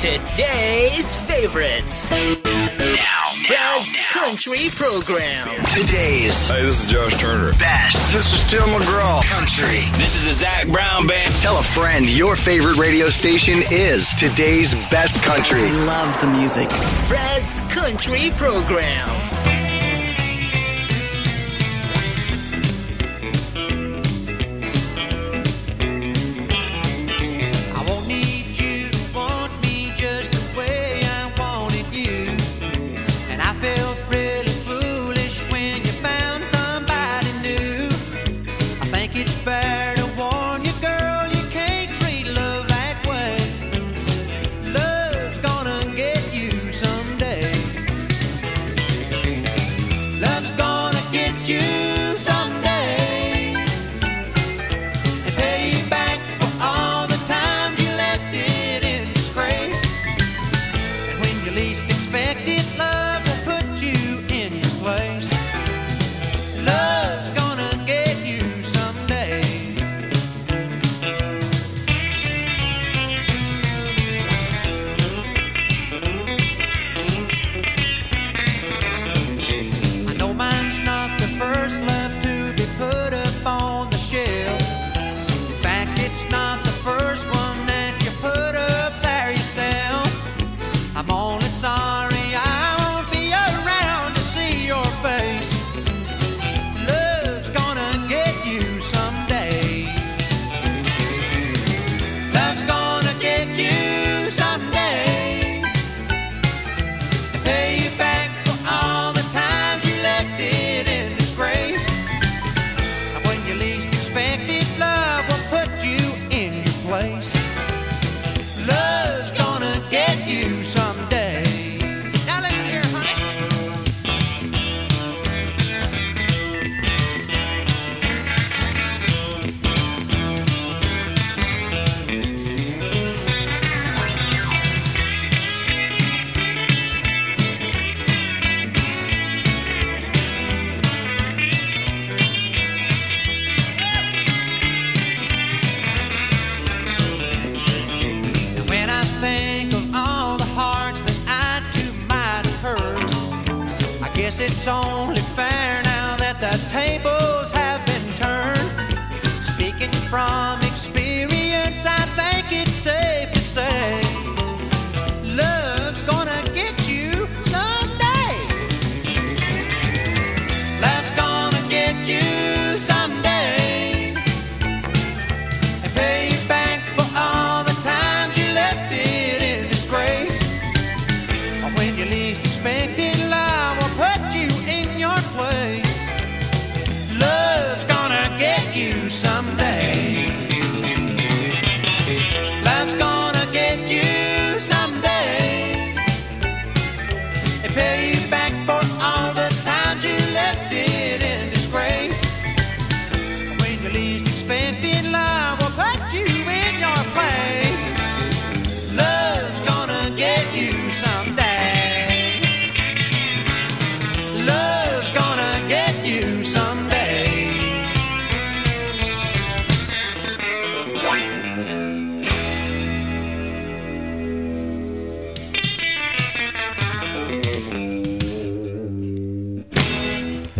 Today's favorites. Now, Fred's Country Program. Today's Hey, this is Josh Turner. best. This is Tim McGraw. Country. This is the Zach Brown Band. Tell a friend your favorite radio station is today's best country. love the music. Fred's Country Program.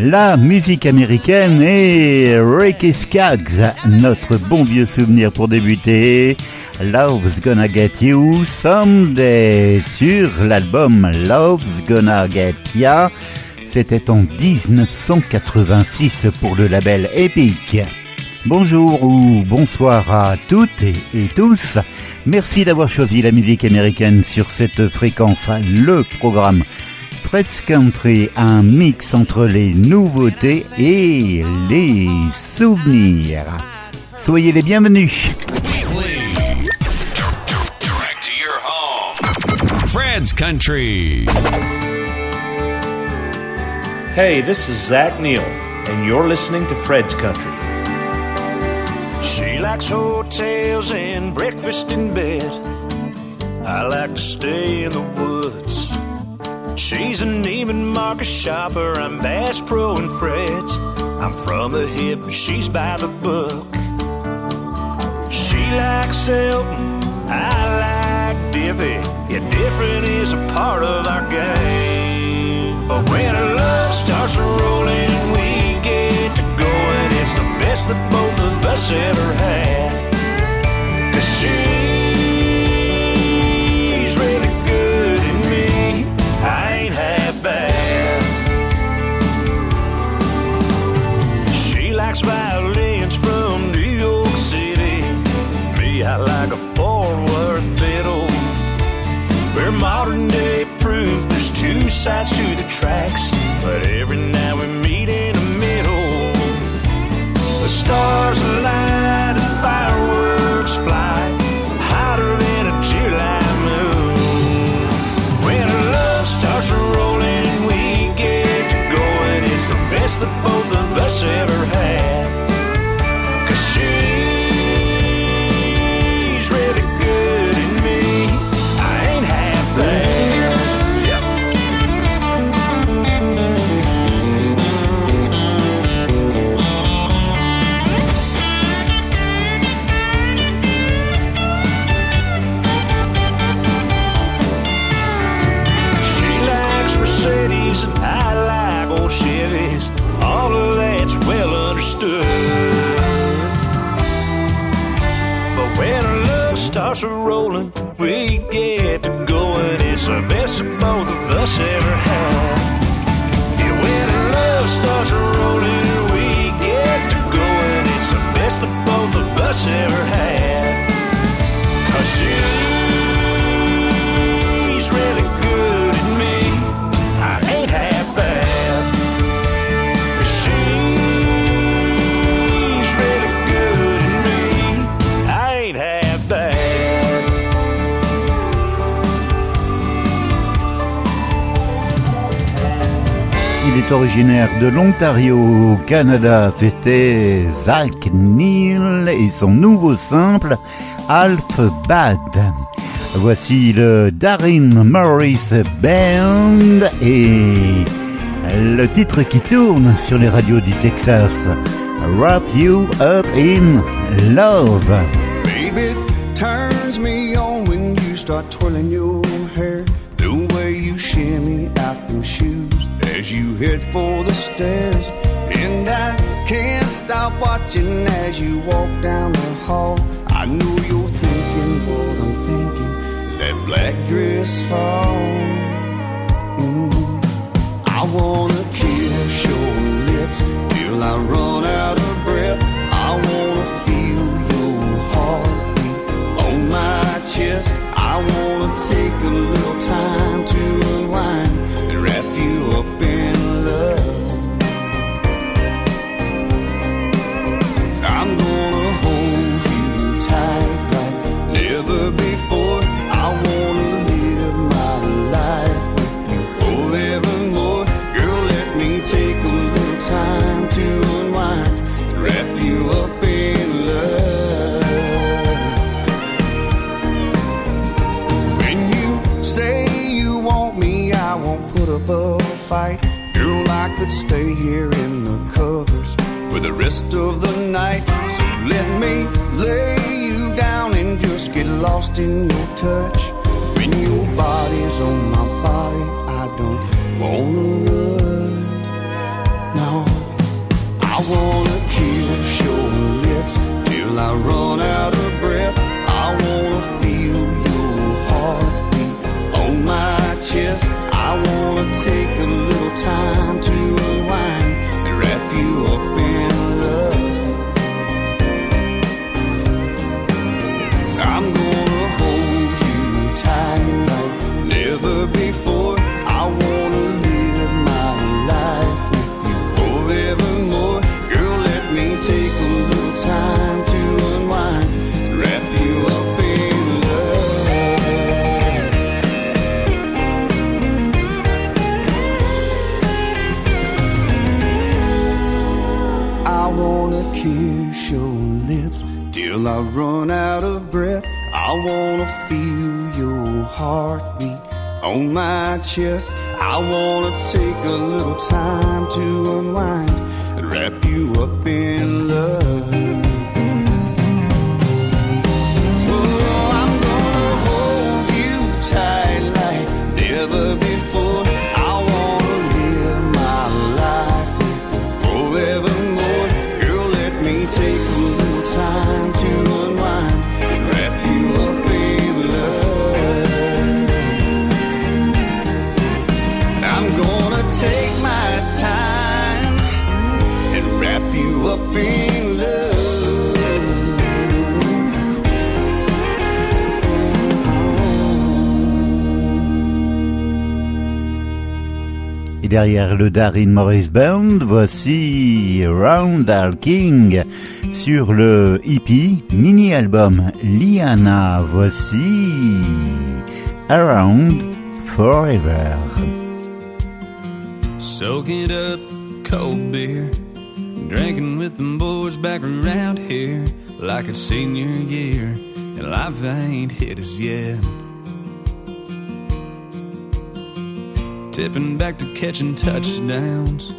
La musique américaine et Ricky Skaggs, notre bon vieux souvenir pour débuter. Love's Gonna Get You Someday sur l'album Love's Gonna Get Ya. C'était en 1986 pour le label Epic. Bonjour ou bonsoir à toutes et, et tous. Merci d'avoir choisi la musique américaine sur cette fréquence. Le programme Fred's Country, un mix entre les nouveautés et les souvenirs. Soyez les bienvenus. Fred's Country. Hey, this is Zach Neal, and you're listening to Fred's Country. She likes hotels and breakfast in bed. I like to stay in the woods. She's a Neiman Marcus shopper. I'm Bass Pro and Fred's. I'm from the hip, she's by the book. She likes Elton, I like Diffie. Yeah, different is a part of our game. But when our love starts rolling we get to going, it's the best that both of us ever had. Cause she's sides to the tracks, but every now and meet starts rolling, we get to going. It's the best both of us ever had. Yeah, when love starts rolling, we get to going. It's the best of both of us ever had. Cause she's originaire de l'Ontario au Canada. C'était Zach Neal et son nouveau simple Half Bad. Voici le Darin Morris Band et le titre qui tourne sur les radios du Texas. Wrap You Up in Love. Baby, turns me on when you start twirling your hair. The way you shimmy them shoes as you head for the stairs. And I can't stop watching as you walk down the hall. I know you're thinking what I'm thinking. That black dress fall? Mm. I wanna kiss your lips till I run out of breath. I wanna feel your heartbeat on my chest. I wanna take a little time up in love. I'm gonna hold you tight like never before. I wanna live my life with you forevermore. Girl, let me take a little time to unwind and wrap you up in love. When fight. Girl, I could stay here in the covers for the rest of the night. So let me lay you down and just get lost in your touch. When your body's on my body, I don't wanna run. No, I wanna kiss your lips till I run out of breath. I wanna feel your heartbeat on my chest. I wanna take a little derrière le Darin Morris Band, voici Roundal King sur le hippie mini-album Liana. Voici Around Forever. Soaking up cold beer, drinking with them boys back around here like it's senior year, and life ain't hit us yet. Tipping back to catching touchdowns,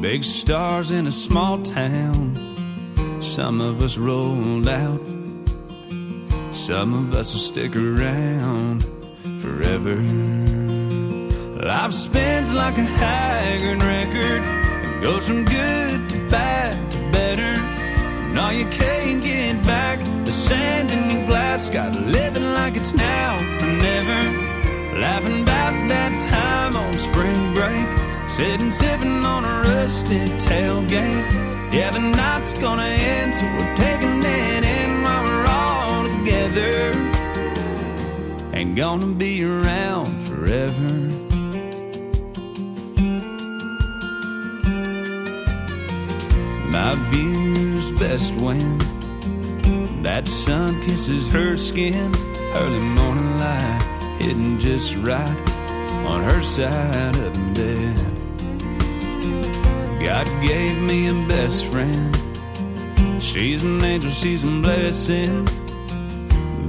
big stars in a small town. Some of us rolled out, some of us will stick around forever. Life spins like a haggard record and goes from good to bad to better. All you can't get back the sand in your glass. Got living like it's now or never. Laughing about that time on spring break. Sitting sipping on a rusted tailgate. Yeah, the night's gonna end, so we're taking it in while we're all together. Ain't gonna be around forever. My view's best when that sun kisses her skin. Early morning light hitting just right on her side of the bed. God gave me a best friend. She's an angel, she's a blessing.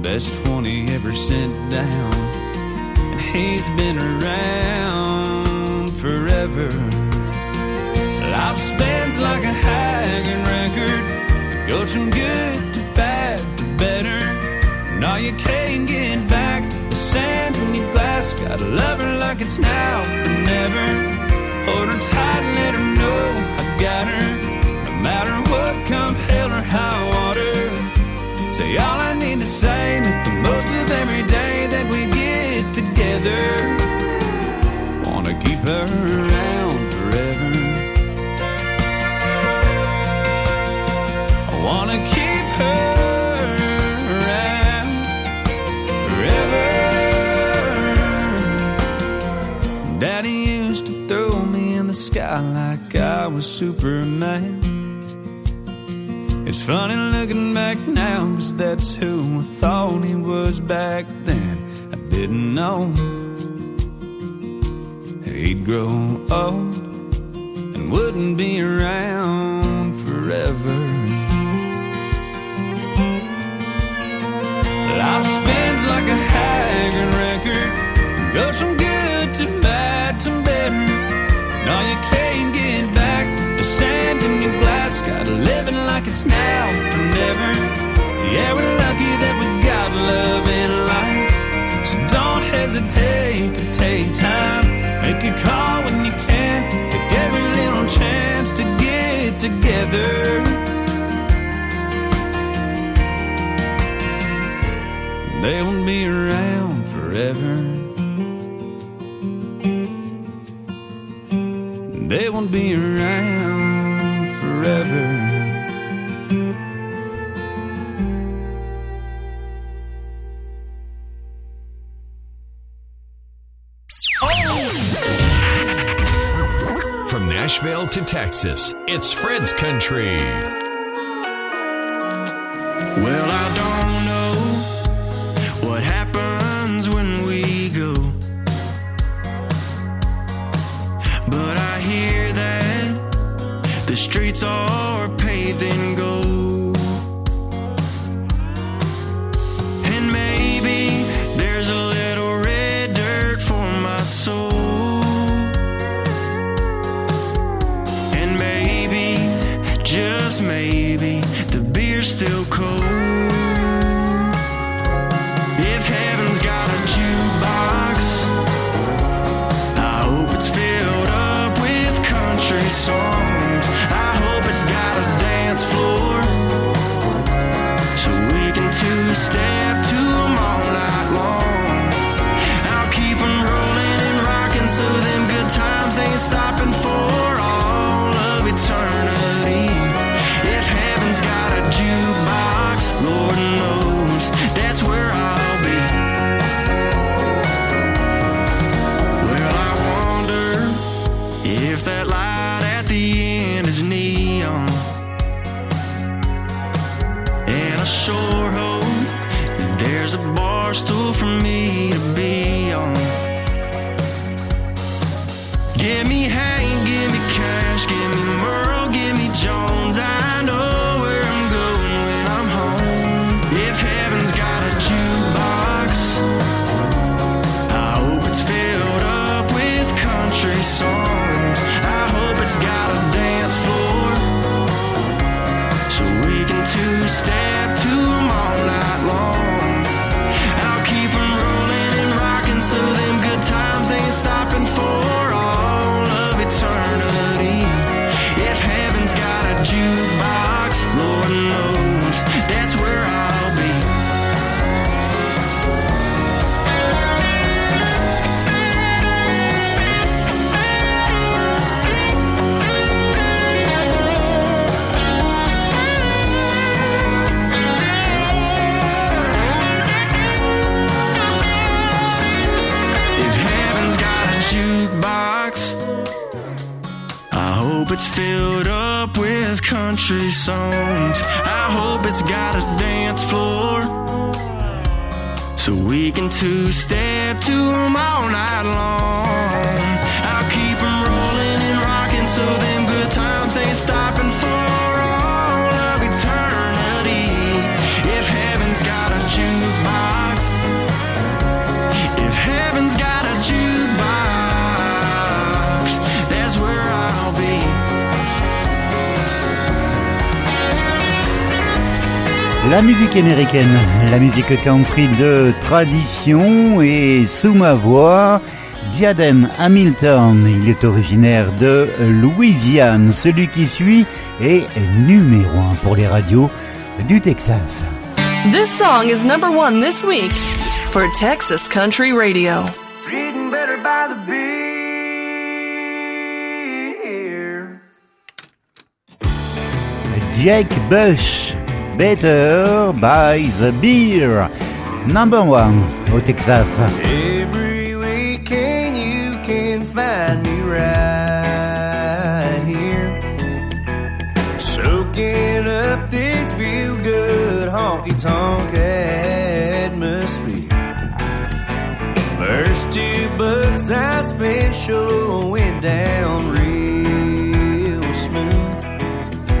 Best 20 ever sent down. And he's been around forever. Life spins like a haggard record. It goes from good to bad to better. All you can't get back sand in your glass. Gotta love her like it's now or never. Hold her tight and let her know I got her. No matter what, come hell or high water. Say all I need to say, make the most of every day that we get together. Wanna keep her around forever. I wanna keep sky like I was Superman. It's funny looking back now, cause that's who I thought he was back then. I didn't know he'd grow old and wouldn't be around forever. Life spins like a haggard record, goes from good All you can't get back the sand in your glass. Gotta living like it's now or never. Yeah, we're lucky that we got love in life. So don't hesitate to take time. Make a call when you can. Take every little chance to get together. They won't be around forever. They won't be around forever. From Nashville to Texas, it's Fred's Country. Well, I don't know streets are paved in La musique américaine, la musique country de tradition et sous ma voix, Diadem Hamilton, il est originaire de Louisiane. Celui qui suit est numéro un pour les radios du Texas. This song is number one this week for Texas Country Radio. Reading better by the beer. Jake Bush. Better by the Beer, number one au Texas. Every weekend you can find me right here, soaking up this feel good honky tonk atmosphere. First two bucks I spent sure went down real smooth.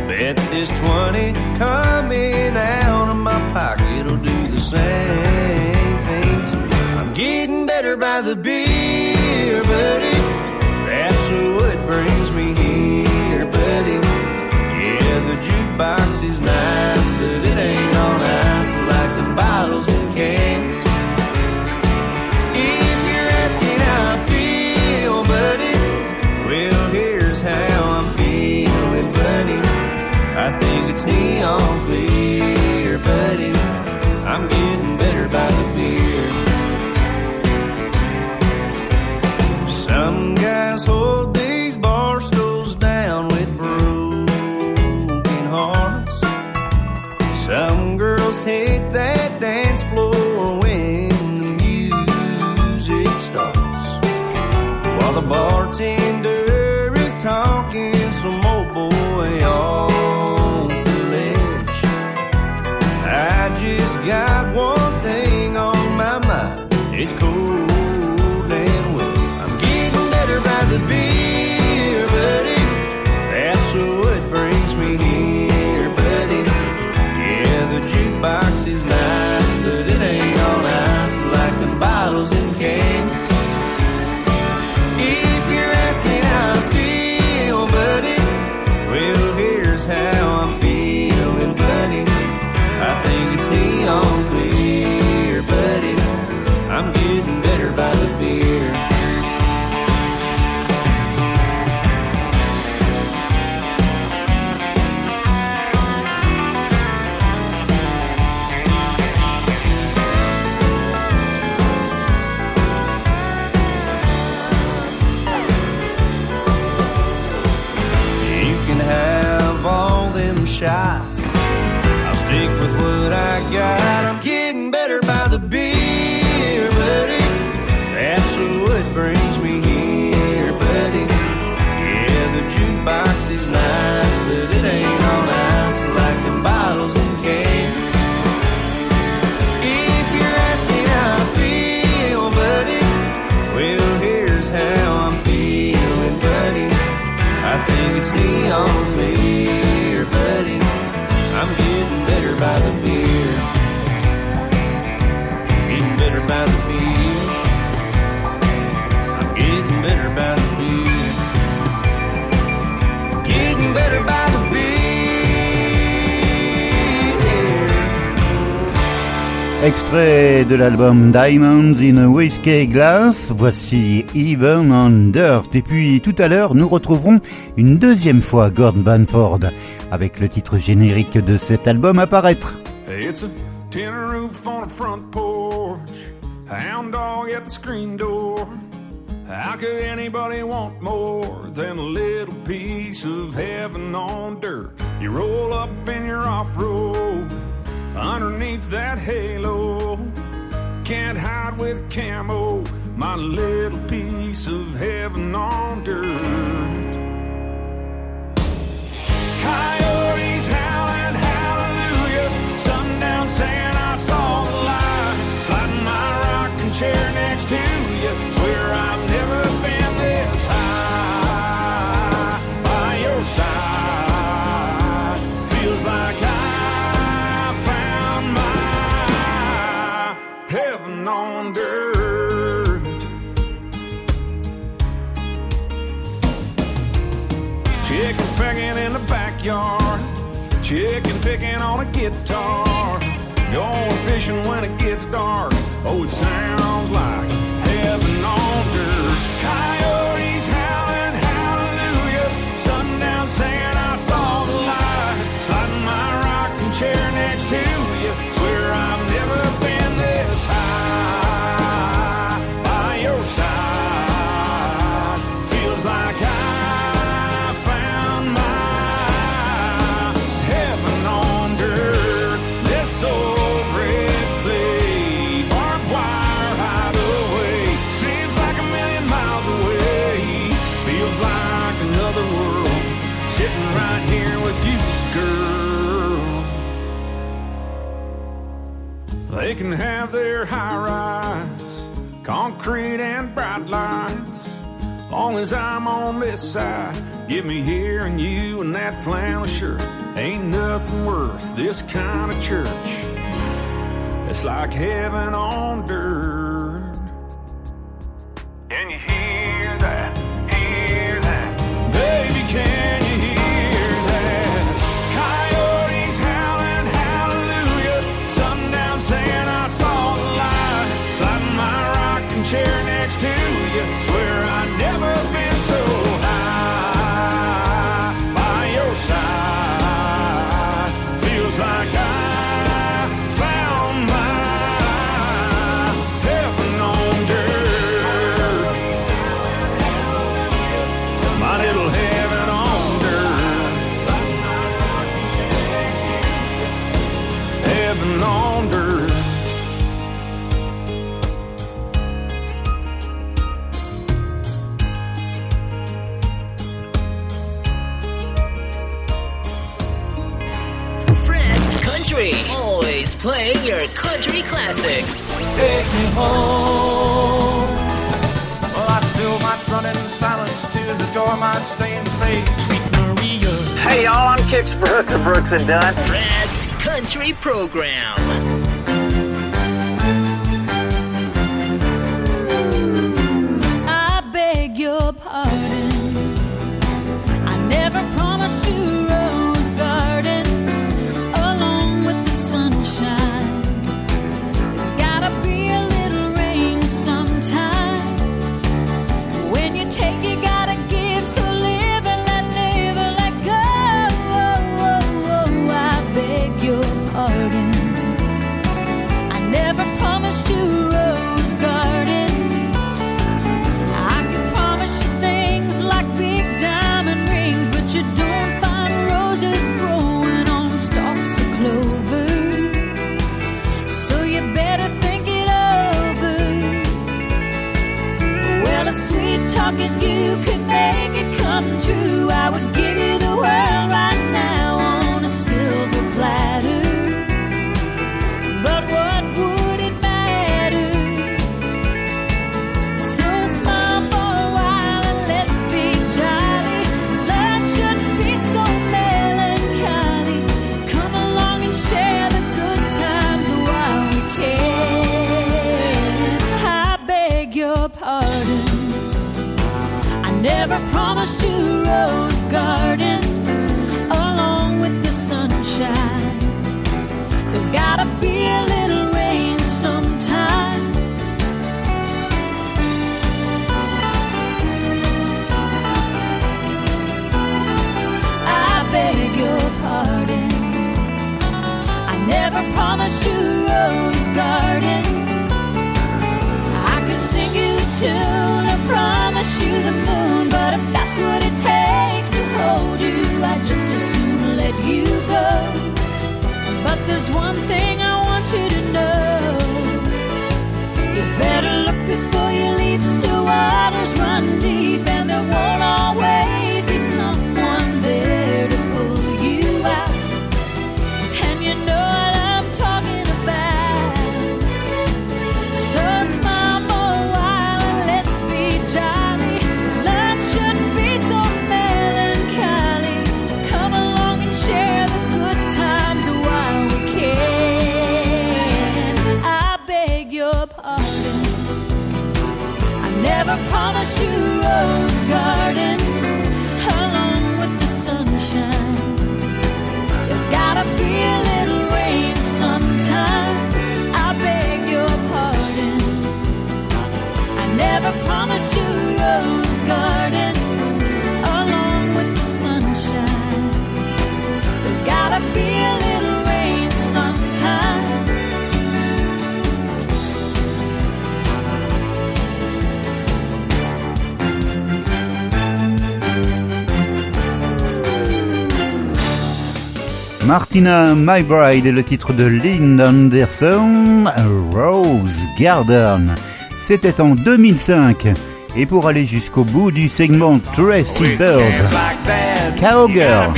Bet this 20 coming out of my pocket will do the same thing to me. I'm getting better by the beer, buddy. That's what brings me here, buddy. Yeah, the jukebox is nice, but neon. l'album Diamonds in a Whiskey Glass, voici Even on Dirt. Et puis tout à l'heure, nous retrouverons une deuxième fois Gordon Banford avec le titre générique de cet album à paraître. It's a tin roof on a front porch, hound dog at the screen door. How could anybody want more than a little piece of heaven on dirt? You roll up in your off road. underneath that halo. can't hide with camo. My little guitar. Going fishing when it gets dark. lines. Long as I'm on this side, give me here and you and that flannel shirt. Ain't nothing worth this kind of church. It's like heaven on dirt. and done. Pardon. I never promised you a rose garden along with the sunshine. There's gotta be a little rain sometime. I beg your pardon. I never promised Martina My Bride est le titre de Lynn Anderson, Rose Garden. C'était en 2005. Et pour aller jusqu'au bout du segment Tracy Bird, Cowgirl.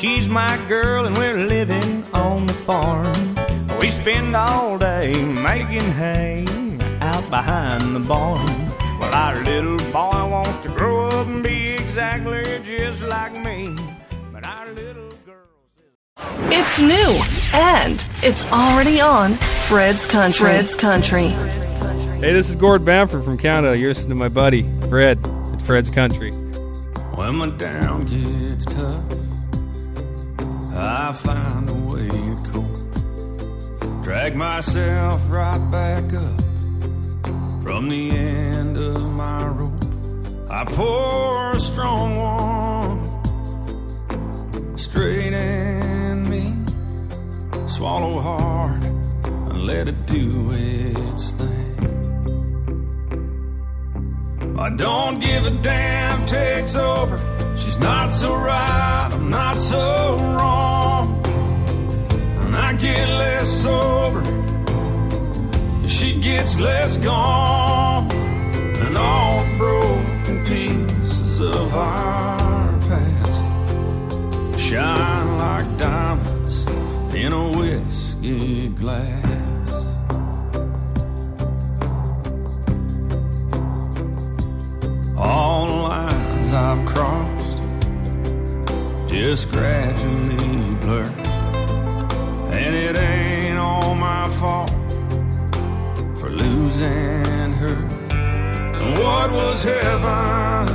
She's my girl, and we're living on the farm. We spend all day making hay out behind the barn. Well, our little boy wants to grow up and be exactly just like me. But our little It's new and it's already on Fred's Country. Fred's Country. Hey, this is Gord Bamford from Canada. You're listening to my buddy, Fred. It's Fred's Country. When my down gets tough, I find a way to cope. Drag myself right back up from the end of my rope. I pour a strong one straight in me. Swallow hard and let it do its thing. I don't give a damn takes over. Not so right, I'm not so wrong. And I get less sober, she gets less gone. And all the broken pieces of our past shine like diamonds in a whiskey glass. All lines I've crossed just gradually blur. And it ain't all my fault for losing her. And what was heaven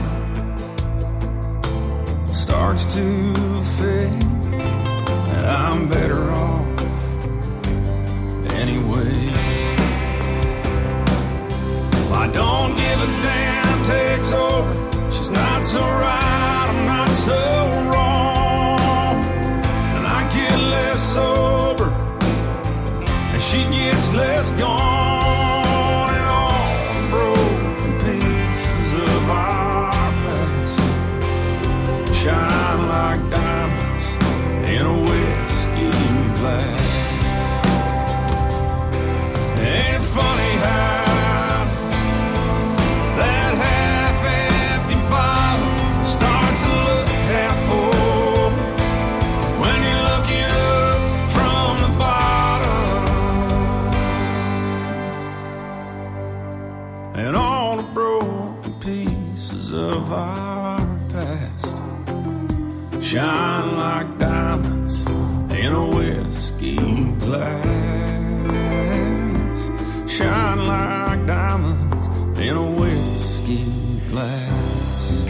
starts to fade. And I'm better off anyway. I don't give a damn takes over. She's not so right, I'm not so wrong. She gets less gone.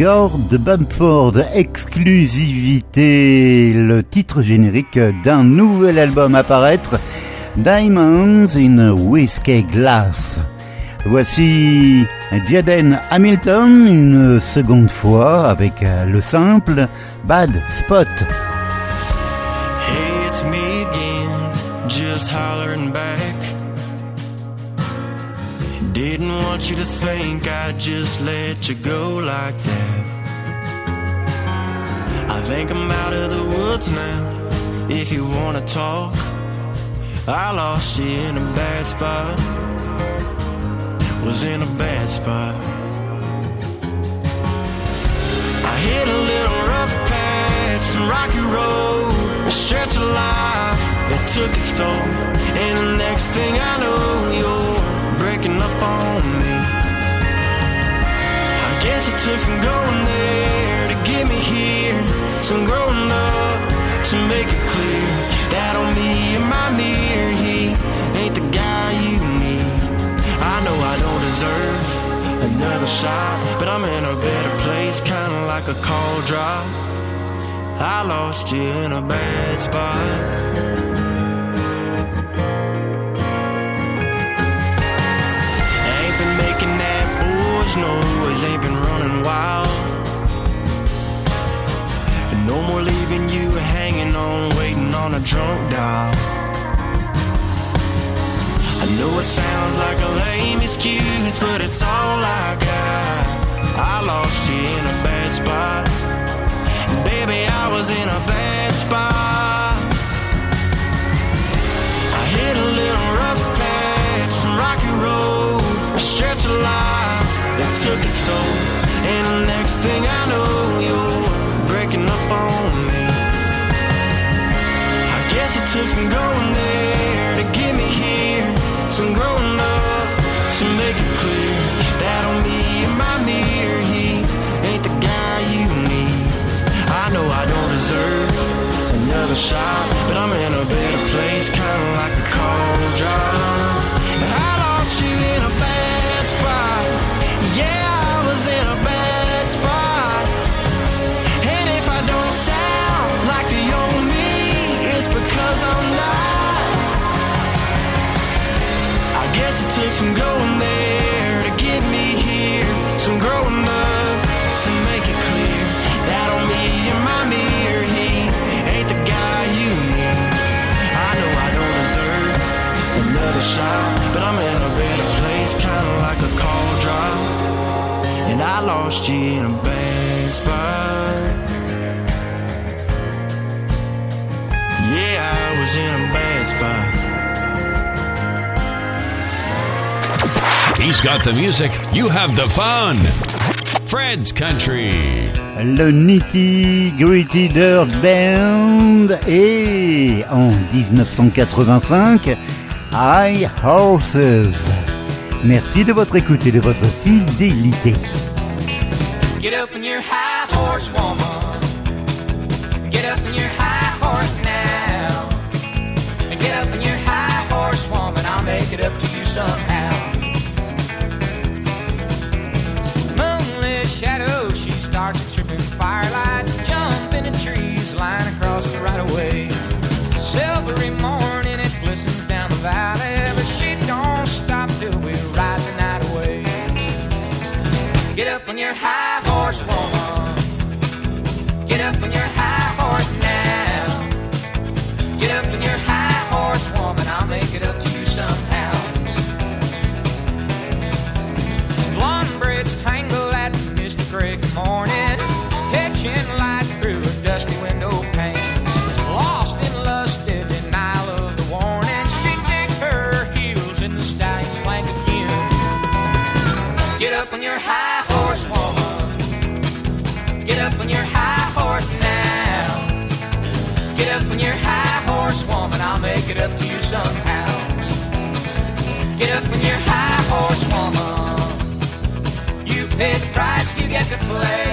Gord Bamford, exclusivité, le titre générique d'un nouvel album à paraître, Diamonds in Whiskey Glass. Voici Jaden Hamilton une seconde fois avec le simple Bad Spot. Didn't want you to think I'd just let you go like that. I think I'm out of the woods now. If you wanna talk, I lost you in a bad spot. Was in a bad spot. I hit a little rough patch, some rocky road, a stretch of life that took its toll. And the next thing I know, you're up on me. I guess it took some going there to get me here, some growing up to make it clear that on me and my mirror, he ain't the guy you need. I know I don't deserve another shot, but I'm in a better place, kinda like a call drop. I lost you in a bad spot. Boys noise, ain't been running wild. And no more leaving you hanging on, waiting on a drunk dial. I know it sounds like a lame excuse, but it's all I got. I lost you in a bad spot. Baby, I was in a bad spot. I hit a little rough patch, some rocky road, a stretch of life that took its toll. And the next thing I know, you're breaking up on me. I guess it took some going there to get me here, some growing up to make it clear that on me and my mirror, he ain't the guy you need. I know I don't deserve another shot, but I'm in a better place, kinda like a call drop. I lost you in a it some going there to get me here, some growing up to make it clear that on me and my mirror, he ain't the guy you need. I know I don't deserve another shot, but I'm in a better place, kinda like a call drop. And I lost you in a bad spot. Yeah, I was in a bad spot. He's got the music, you have the fun. Fred's Country. Le Nitty Gritty Dirt Band et en 1985 High Horses. Merci de votre écoute et de votre fidélité. Get up in your high horse, woman. Get up in your high She starts tripping firelight. Jump in trees, line across the right of way. Silvery morning, it glistens down the valley. But she don't stop till we ride the night away. Get up on your high horse, up to you somehow. Get up on your high horse, woman. You pay the price, you get to play.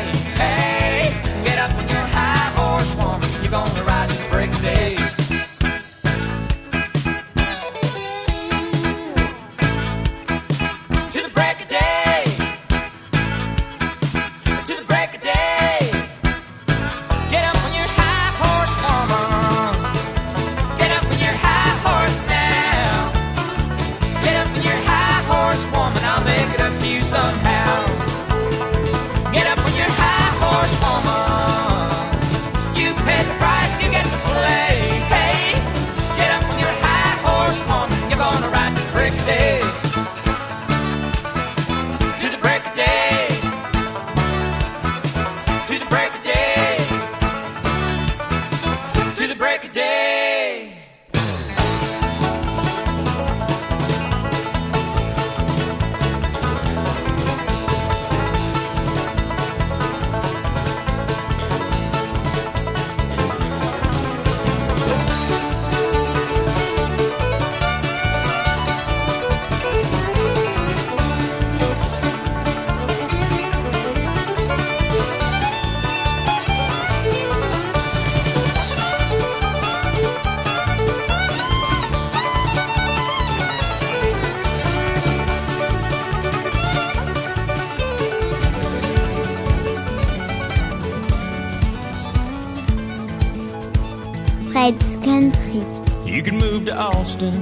You can move to Austin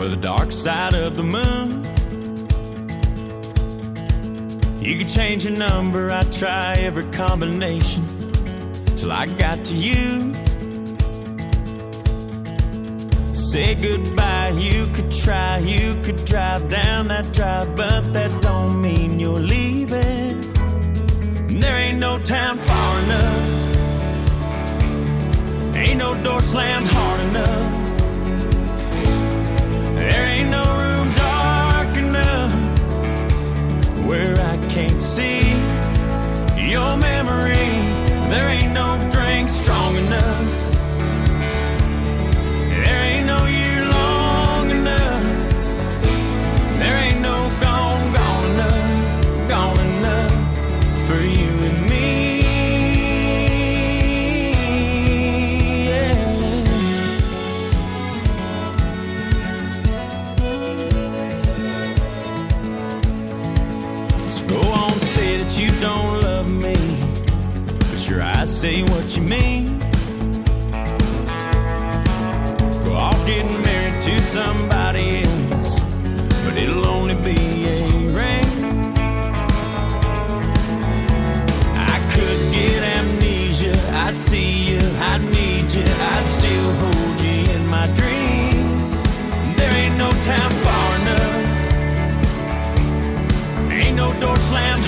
or the dark side of the moon. You can change your number, I try every combination till I got to you. Say goodbye, you could try, you could drive down that drive, but that don't mean you're leaving. There ain't no town far enough. Ain't no door slammed hard enough. There ain't Far enough. Ain't no door slammed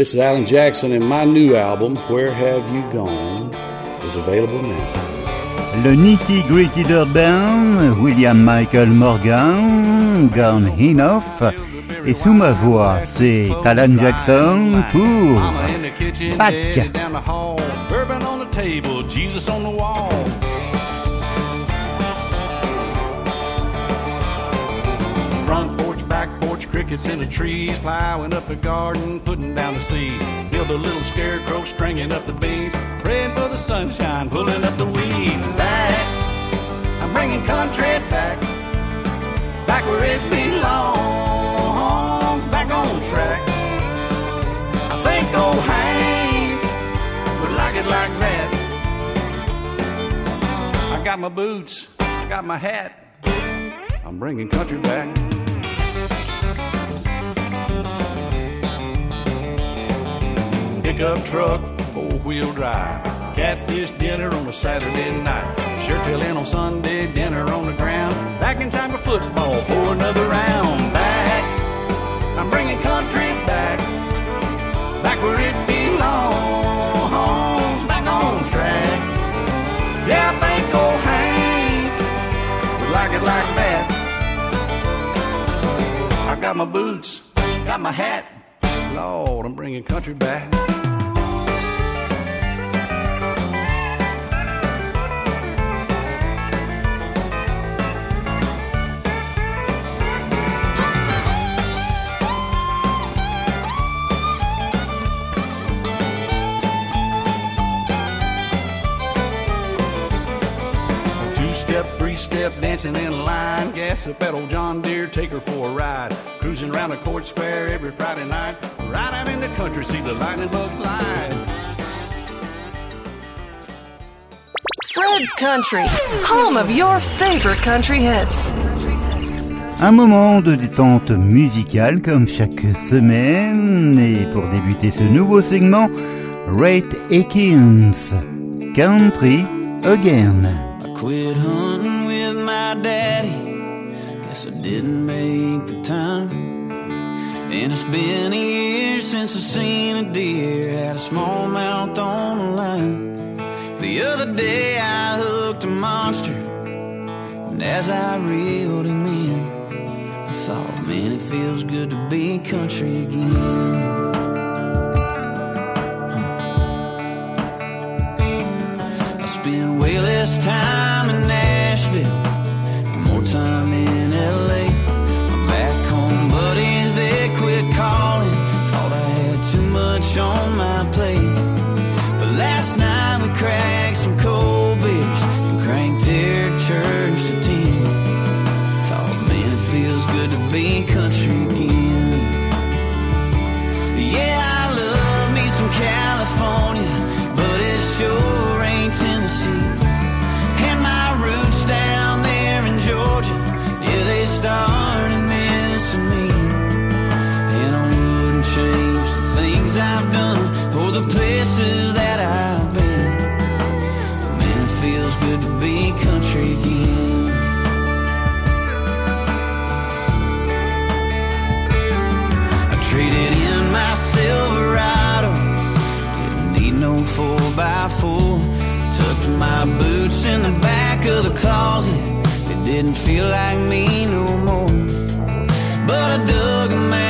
this is Alan Jackson, and my new album, Where Have You Gone, is available now. Le Nitty Gritty Dirt Band, William Michael Morgan, Gone Enough, et sous ma voix, c'est Alan Jackson pour Pâques. Crickets in the trees, plowing up the garden, putting down the seed. Build a little scarecrow, stringing up the beans, praying for the sunshine, pulling up the weeds. Back, I'm bringing country back, back where it belongs, back on track. I think old Hank would like it like that. I got my boots, I got my hat. I'm bringing country back. Pickup truck, four wheel drive. Catfish dinner on a Saturday night. Sure till in on Sunday, dinner on the ground. Back in time for football, pour another round. Back I'm bringing country back, back where it belongs, back on track. Yeah, I think old Hank would like it like that. I got my boots, got my hat. Lord, I'm bringing country back. Step, dancing in line. Gas up at old John Deere, take her for a ride. Cruising around the court square every Friday night. Right out in the country, see the lightning bugs live. Fred's Country, home of your favorite country hits. Un moment de détente musicale comme chaque semaine et pour débuter ce nouveau segment, Rate Akins, Country Again. I quit hunting with my daddy. Guess I didn't make the time. And it's been a year since I seen a deer at a smallmouth on the line. The other day I hooked a monster, and as I reeled him in, I thought, man, it feels good to be country again. I spend way less time in Nashville, time in LA. My back home buddies, they quit calling. Thought I had too much on my plate. But last night we cracked some cold beers and cranked their church to ten. Thought, man, it feels good to be my boots in the back of the closet. It didn't feel like me no more. But I dug 'em out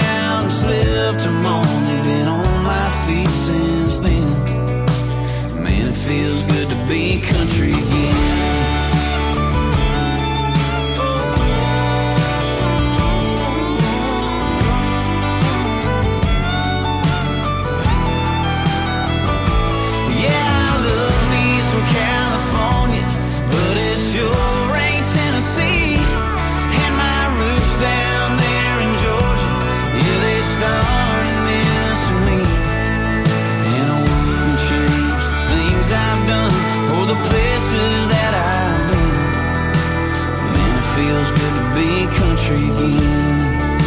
again.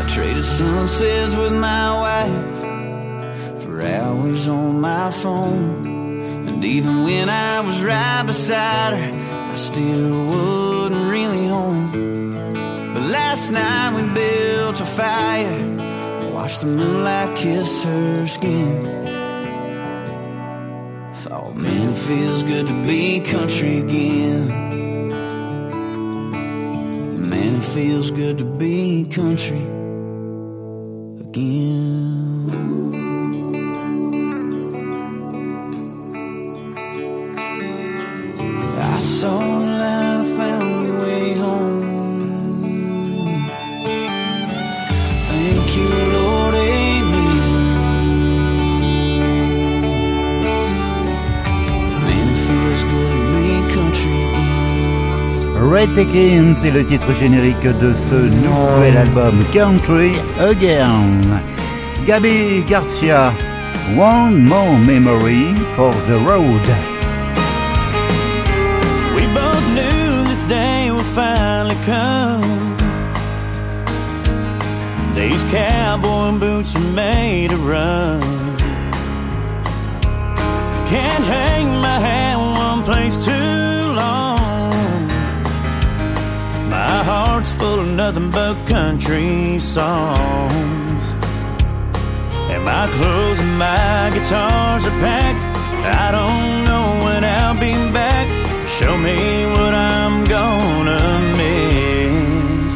I traded sunsets with my wife for hours on my phone. And even when I was right beside her, I still wasn't really home. But last night we built a fire, watched the moonlight kiss her skin. Thought, man, it feels good to be country again. Feels good to be country Red Akins, c'est le titre générique de ce nouvel album Country Again. Gabi Garcia, One More Memory for the Road. We both knew this day would finally come. These cowboy boots are made to run. Can't box full of nothing but country songs. And my clothes and my guitars are packed. I don't know when I'll be back. Show me what I'm gonna miss.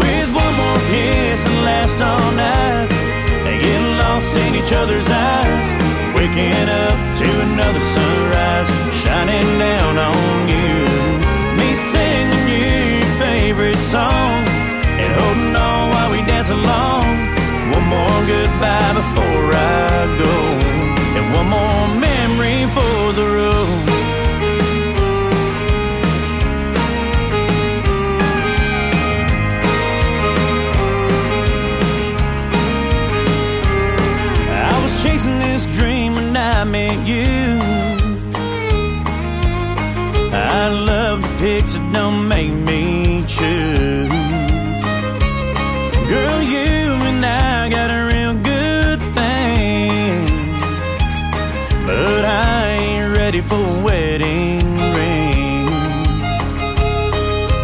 With one more kiss and last all night. And getting lost in each other's eyes. Waking up to another sunrise. Shining down on you. Favorite song. And holding on while we dance along. One more goodbye before I go. And one more memory for the road. I was chasing this dream when I met you. I love to pick, so don't make me ready for a wedding ring.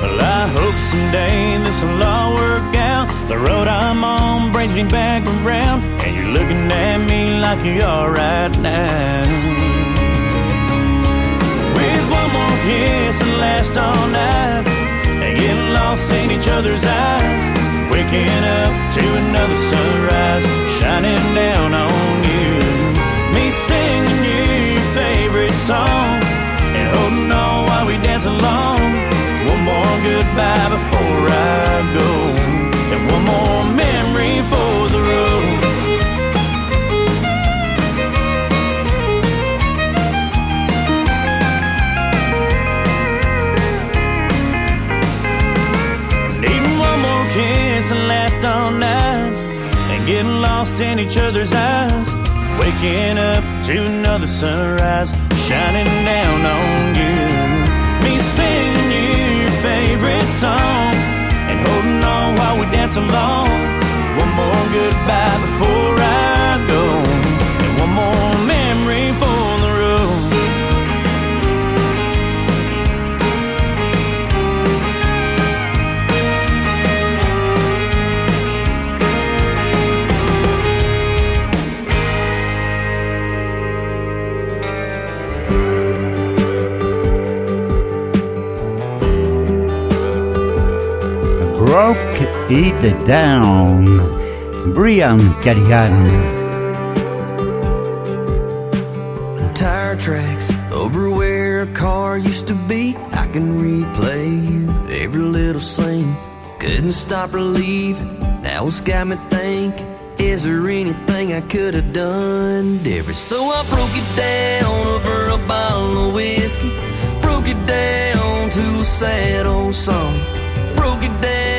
Well, I hope someday this'll all work out. The road I'm on brings me back around. And you're looking at me like you are right now. With one more kiss and last all night. And getting lost in each other's eyes. Waking up to another sunrise. Shining down on song. And holding on while we dance along. One more goodbye before I go. And one more memory for the road. Needing one more kiss and last all night. And getting lost in each other's eyes. Waking up to another sunrise. Shining down on you. Me singing your favorite song. And holding on while we dance along. One more goodbye before I It Down. Brian Callihan. Tire tracks over where a car used to be. I can replay you every little scene. Couldn't stop believing. Now it's got me thinking. Is there anything I could have done different? So I broke it down over a bottle of whiskey. Broke it down to a sad old song. Broke it down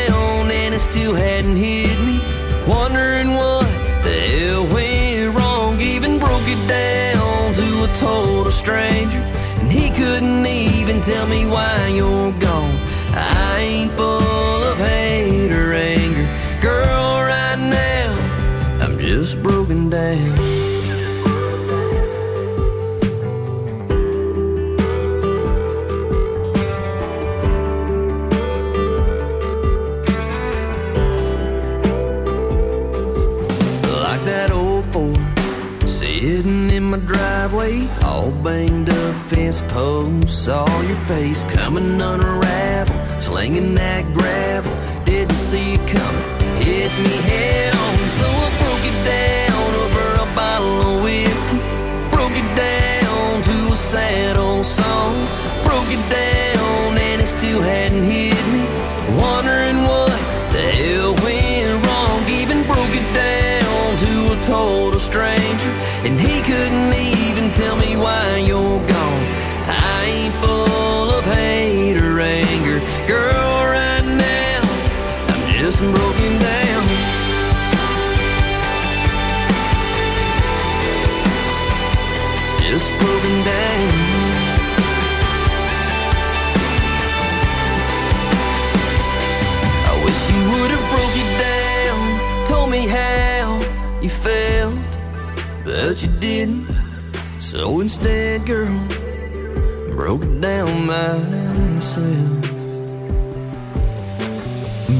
and it still hadn't hit me. Wondering what the hell went wrong. Even broke it down to a total stranger. And he couldn't even tell me why you're gone. I ain't full of hate or anger. Girl, right now, I'm just broken down. Banged up fence posts. Saw your face coming unravel, slinging that gravel. Didn't see it coming, hit me head on. So I broke it down over a bottle of whiskey. Broke it down to a sad old song. Broke it down and it still hadn't hit me. Wondering what total stranger. And he couldn't even tell me why you're gone. I ain't full of hate or anger. Girl, right now, I'm just broken down. Just broken down. But you didn't. So instead, girl, broke it down myself.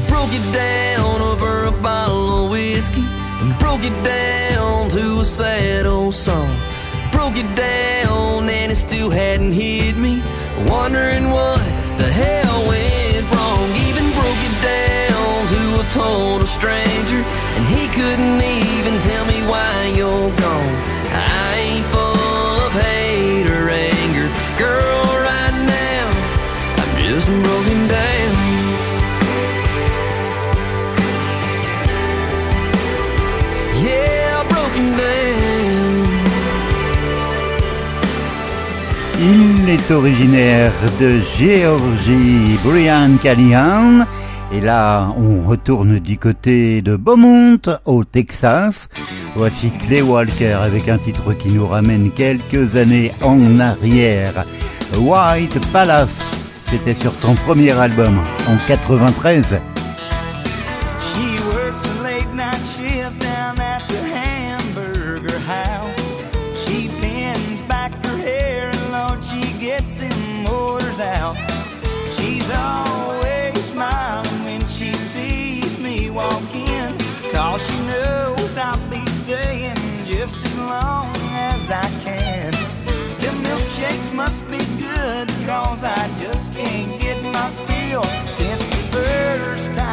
Broke it down over a bottle of whiskey. Broke it down to a sad old song. Broke it down and it still hadn't hit me. Wondering what the hell went wrong. Even broke it down to a total stranger. And he couldn't even tell me why you're gone. I ain't full of hate or anger. Girl, right now, I'm just broken down. Yeah, broken down. Il est originaire de Géorgie, Brian Callihan. Et là, on retourne du côté de Beaumont, au Texas. Voici Clay Walker avec un titre qui nous ramène quelques années en arrière. White Palace, c'était sur son premier album en 93.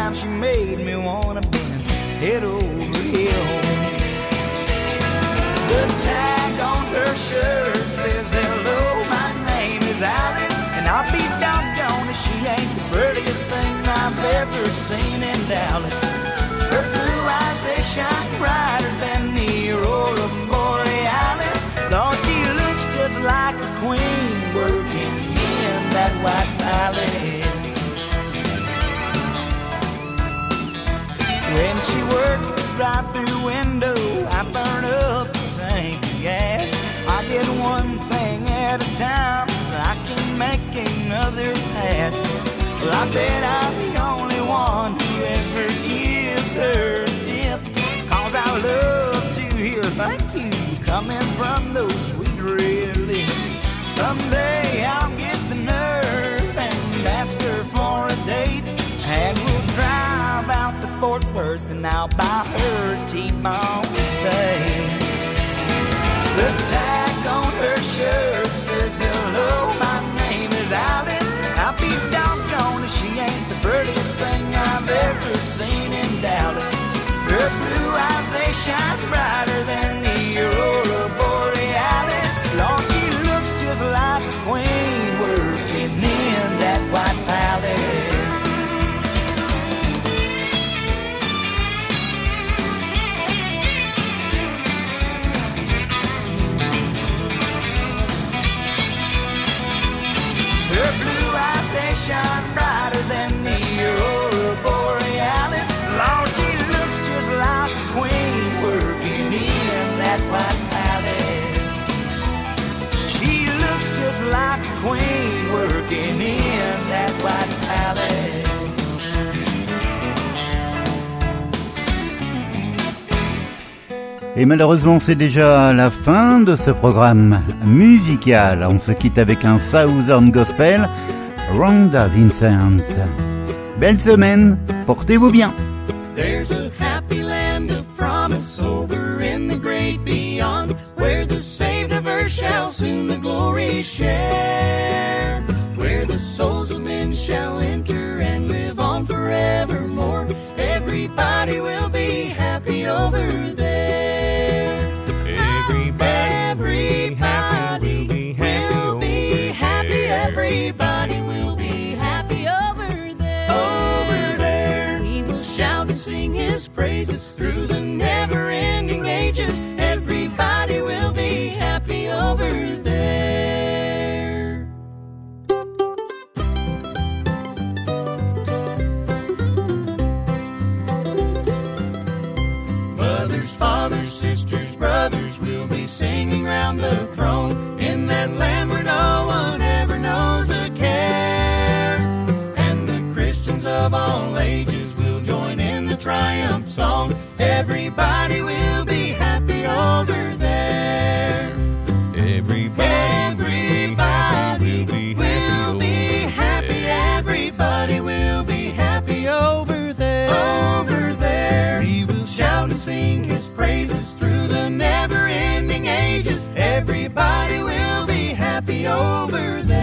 Time she made me wanna bend head over heels. The tag on her shirt says hello, my name is Alice, and I'll be doggone if she ain't the prettiest thing I've ever seen in Dallas. Her blue eyes they shine brighter than she works the drive-through window, I burn up the tank of gas. I get one thing at a time so I can make another pass. Well, I bet I'm the only one who ever gives her a tip. Cause I love to hear thank you coming from those sweet red lips. Someday I'll Worth and I'll buy her a T-bone stay. The tag on her shirt says hello, my name is Alice. I'll be doggone if she ain't the prettiest thing I've ever seen in Dallas. Her blue eyes, they shine brighter than queen working in that white palace. Et malheureusement, c'est déjà la fin de ce programme musical. On se quitte avec un Southern Gospel, Rhonda Vincent. Belle semaine, portez-vous bien. There's the glory share, over there.